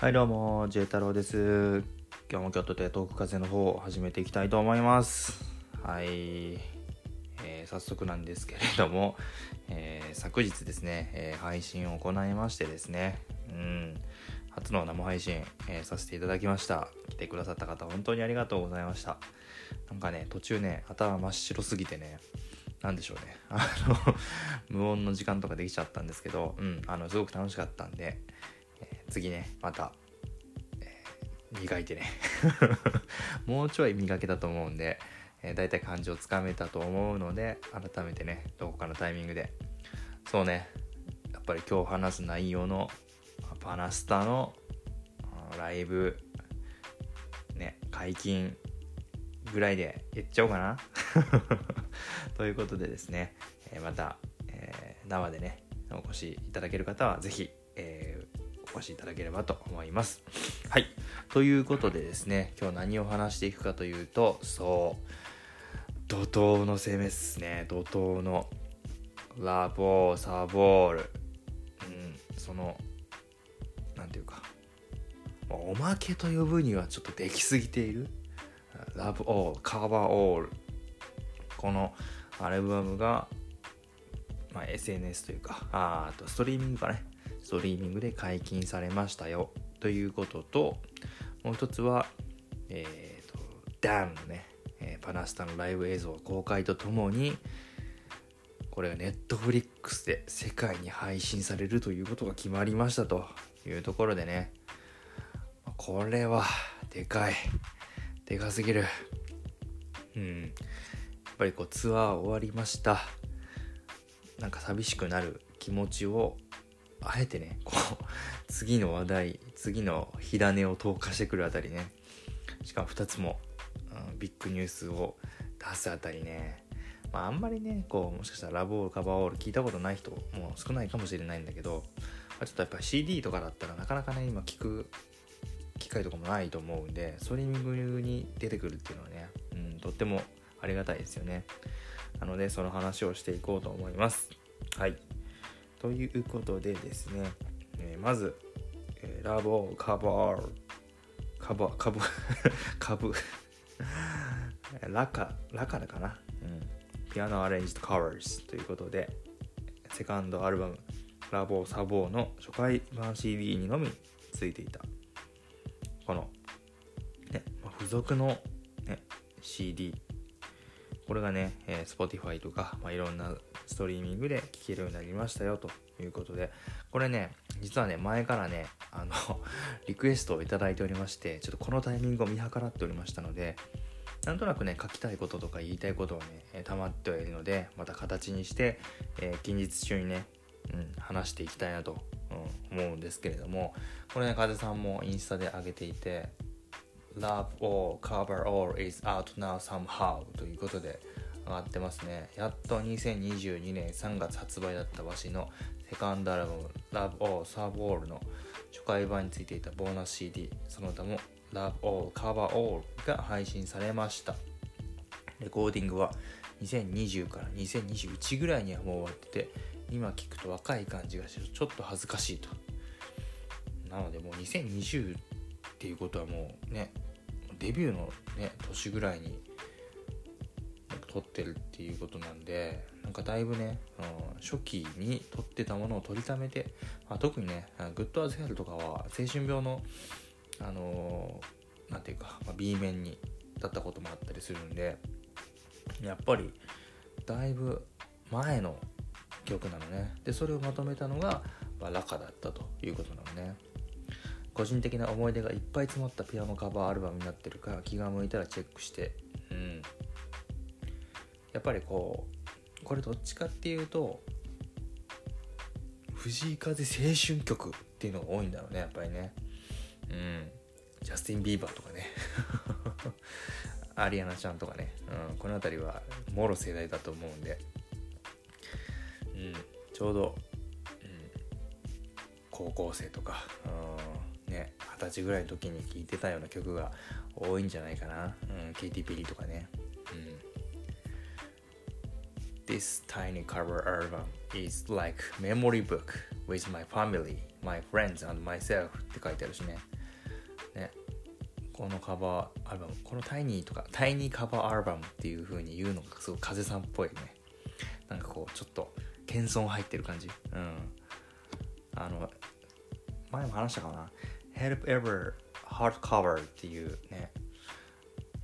はいどうも J 太郎です。今日も京都でトーク風の方を始めていきたいと思います。はい、えー早速なんですけれども、えー昨日ですね、えー配信を行いましてですねうん。初の生配信、えさせていただきました。来てくださった方本当にありがとうございました。なんかね途中ね頭真っ白すぎてねなんでしょうね。あの、無音の時間とかできちゃったんですけど、うん、あの、すごく楽しかったんで、次ね、また、えー磨いてね。もうちょい磨けたと思うんで、えー、大体感じをつかめたと思うので、改めてね、どこかのタイミングで、そうね、やっぱり今日話す内容の、パナスタのライブ、ね、解禁ぐらいで言っちゃおうかな。ということでですね、えまた、えー生でねお越しいただける方はぜひ、えーお越しいただければと思います。はい。ということでですね今日何を話していくかというとそう。怒涛の攻めっすね。怒涛のラボーサボール。うん。そのなんていうか。おまけと呼ぶにはちょっとできすぎている？ラブオールカバーオール。このアルバムが、まあ、SNS というかああとストリーミングかね。ストリーミングで解禁されましたよ。ということともう一つはえっ、とダンのね、えーパナスタのライブ映像公開とともにこれがネットフリックスで世界に配信されるということが決まりましたというところでね。これはでかい。でかすぎる。うん。やっぱりこうツアー終わりました。なんか寂しくなる気持ちをあえてねこう 次の話題次の火種を投下してくるあたりね。しかも2つも、うんビッグニュースを出すあたりね。まああんまりねこうもしかしたらラブオールカバーオール聞いたことない人も少ないかもしれないんだけど、まちょっとやっぱ CD とかだったらなかなかね今聞く機会とかもないと思うんでストリーミングに出てくるっていうのはね、うん、とってもありがたいですよね。なのでその話をしていこうと思います。はい。ということでですね、えーまず、えーラボカバーカバーカブ カブ ラカラカだかな、うん、ピアノアレンジとカバーズということでセカンドアルバムラボサボーの初回版 CD にのみついていた。この、ね付属の、ね、CD これがね、えー Spotify とか、まあ、いろんなストリーミングで聴けるようになりましたよということでこれね実はね前からねあの リクエストをいいておりましてちょっとこのタイミングを見計らっておりましたのでなんとなくね書きたいこととか言いたいことをねえ溜まってはいるのでまた形にして、えー近日中にね、うん、話していきたいなと、うん、思うんですけれどもこれね風さんもインスタで上げていて Love All Cover All is out now somehow ということで上がってますね。やっと2022年3月発売だったわしのセカンドアルバム Love All Sub All の初回版についていたボーナス CD その他も Love All Cover All が配信されました。レコーディングは2020から2021ぐらいにはもう終わってて今聞くと若い感じがしてちょっと恥ずかしいと。なのでもう2020っていうことはもうねデビューのね年ぐらいに撮ってるっていうことなんでなんかだいぶね、うん初期に撮ってたものを取りためて、まあ、特にね「グッドアズヘルとかは青春病のあのーなんていうか、まあ、B 面にだったこともあったりするんでやっぱりだいぶ前の曲なのね。でそれをまとめたのが、まあ、ラカだったということなのね。個人的な思い出がいっぱい詰まったピアノカバーアルバムになってるから気が向いたらチェックして。うん。やっぱりこうこれどっちかっていうと藤井風青春曲っていうのが多いんだろうねやっぱりね。うん。ジャスティン・ビーバーとかね。アリアナちゃんとかね、うん、この辺りはもろ世代だと思うんで、うん、ちょうど、うん、高校生とか、うん、二十歳ぐらいの時に聴いてたような曲が多いんじゃないかな、うん、ケイティ・ペリーとかね、うん、This tiny cover album is like memory book with my family, my friends and myself って書いてあるしね。ね。このカバーアルバム、このタイニーとか、タイニーカバーアルバムっていう風に言うのがすごい風さんっぽいね。なんかこう、ちょっと謙遜入ってる感じ。うん。あの、前も話したかな。Help Ever Hardcover っていうね、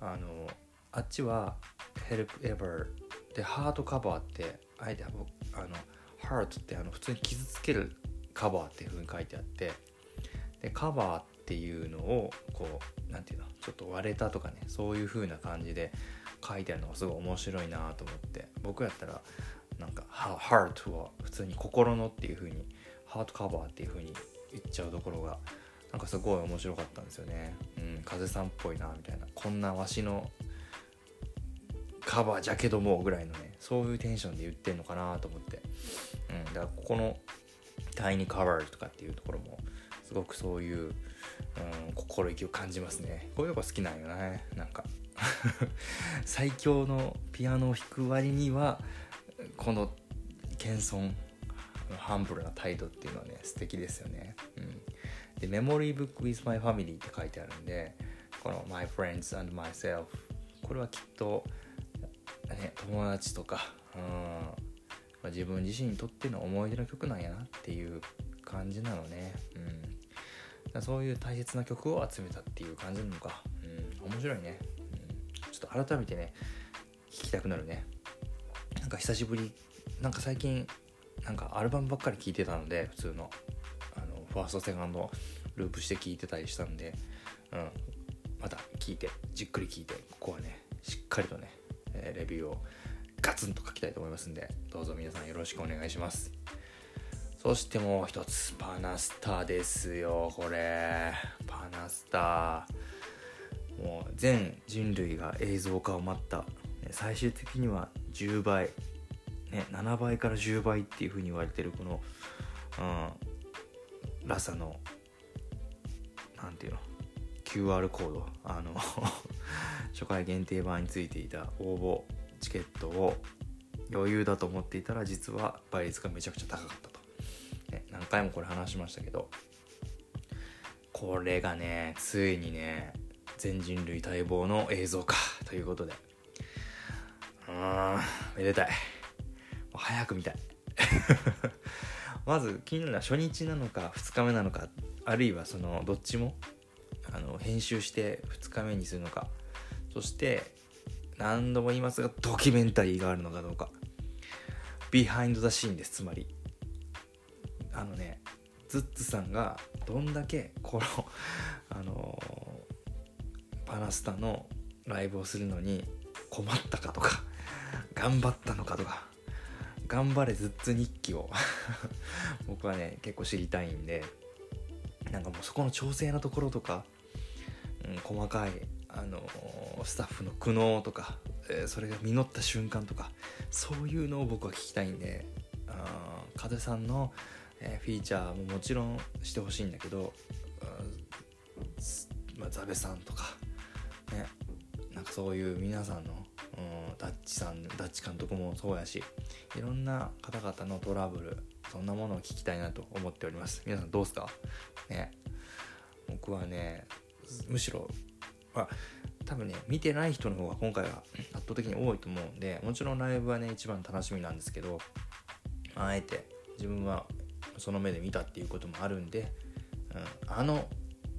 あの、あっちは Help Ever でハートカバーってあえてあのハートってあの普通に傷つけるカバーっていう風に書いてあって。でカバーっていうのをこう何て言うの？ちょっと割れたとかねそういう風な感じで書いてあるのがすごい面白いなと思って。僕やったらなんかハートは普通に心のっていう風にハートカバーっていう風に言っちゃうところがなんかすごい面白かったんですよね。うん、風さんっぽいなみたいな。こんなわしのカバーじゃけどもぐらいのねそういうテンションで言ってんのかなと思って、うん、だからここの「タイニーカバー」とかっていうところもすごくそういう、うん、心意気を感じますね。こういうとこ好きなんよね。なんか。最強のピアノを弾く割にはこの謙遜ハンブルな態度っていうのはね素敵ですよね、うん、で「Memory Book with My Family」って書いてあるんでこの「My Friends and Myself」これはきっとね、友達とか、うん。まあ、自分自身にとっての思い出の曲なんやなっていう感じなのね、うん、そういう大切な曲を集めたっていう感じなのか、うん、面白いね、うん、ちょっと改めてね聴きたくなるね。なんか久しぶりなんか最近なんかアルバムばっかり聴いてたので普通のあのファーストセカンドループして聴いてたりしたんで、うん、また聴いてじっくり聴いてここはねしっかりとねえレビューをガツンと書きたいと思いますんでどうぞ皆さんよろしくお願いします。そしてもう一つパナスタですよこれ。パナスタ。もう全人類が映像化を待った。最終的には10倍、ね、7倍から10倍っていう風に言われてるこの、うん、ラサの何ていうの QR コードあの 初回限定版についていた応募チケットを余裕だと思っていたら実は倍率がめちゃくちゃ高かったと、ね、何回もこれ話しましたけどこれがねついにね全人類待望の映像化ということで。うーんめでたい。早く見たい。まず気になるのは初日なのか2日目なのかあるいはそのどっちもあの編集して2日目にするのか。そして何度も言いますがドキュメンタリーがあるのかどうか。ビハインド・ザ・シーンですつまり。あのねズッツさんがどんだけこのあのパナスタのライブをするのに困ったかとか頑張ったのかとか頑張れズッツ日記を。僕はね結構知りたいんでなんかもうそこの調整のところとか、うん、細かいあのスタッフの苦悩とか、えー、それが実った瞬間とかそういうのを僕は聞きたいんであ風さんの、えー、フィーチャーももちろんしてほしいんだけど、まあ、ザベさんとかねなんかそういう皆さんの、ダッチさんダッチ監督もそうやしいろんな方々のトラブルそんなものを聞きたいなと思っております。皆さんどうですか？ね。僕はねむしろあ、多分ね、見てない人の方が今回は圧倒的に多いと思うんで、もちろんライブはね、一番楽しみなんですけど、あえて自分はその目で見たっていうこともあるんで、うん、あの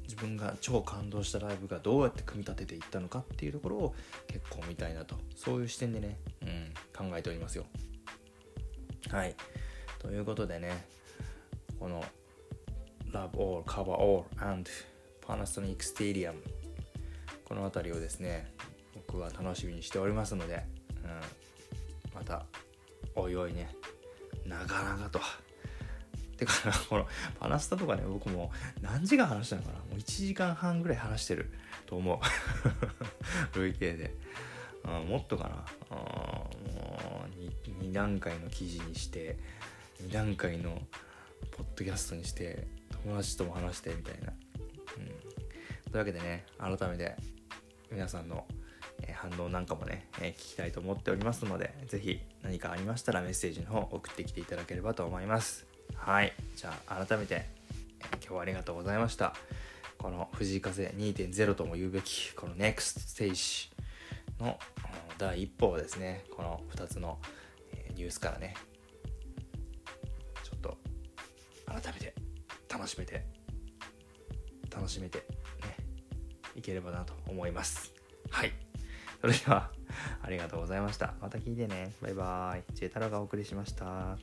自分が超感動したライブがどうやって組み立てていったのかっていうところを結構見たいなと、そういう視点でね、うん、考えておりますよ。はい。ということでね、この Love All, Cover All and Panasonic Stadium この辺りをですね僕は楽しみにしておりますので、うん、またおいおいね長々とてかこのパナスタとかね僕も何時間話したのかな。もう1時間半ぐらい話してると思う。累計で、うん、もっとかな。あもう 2, 2段階の記事にして2段階のポッドキャストにして友達とも話してみたいな、うん、というわけでね改めて皆さんのえ反応なんかもね、え聞きたいと思っておりますので是非何かありましたらメッセージの方送ってきていただければと思います。はい。じゃあ改めて、今日はありがとうございました。この藤井風2.0とも言うべきこの NEXT ステージの第一歩をですねこの2つのニュースからねちょっと改めて楽しめて楽しめてねいければなと思います。はい。それではありがとうございました。また聞いてね。バイバーイ J 太郎がお送りしました。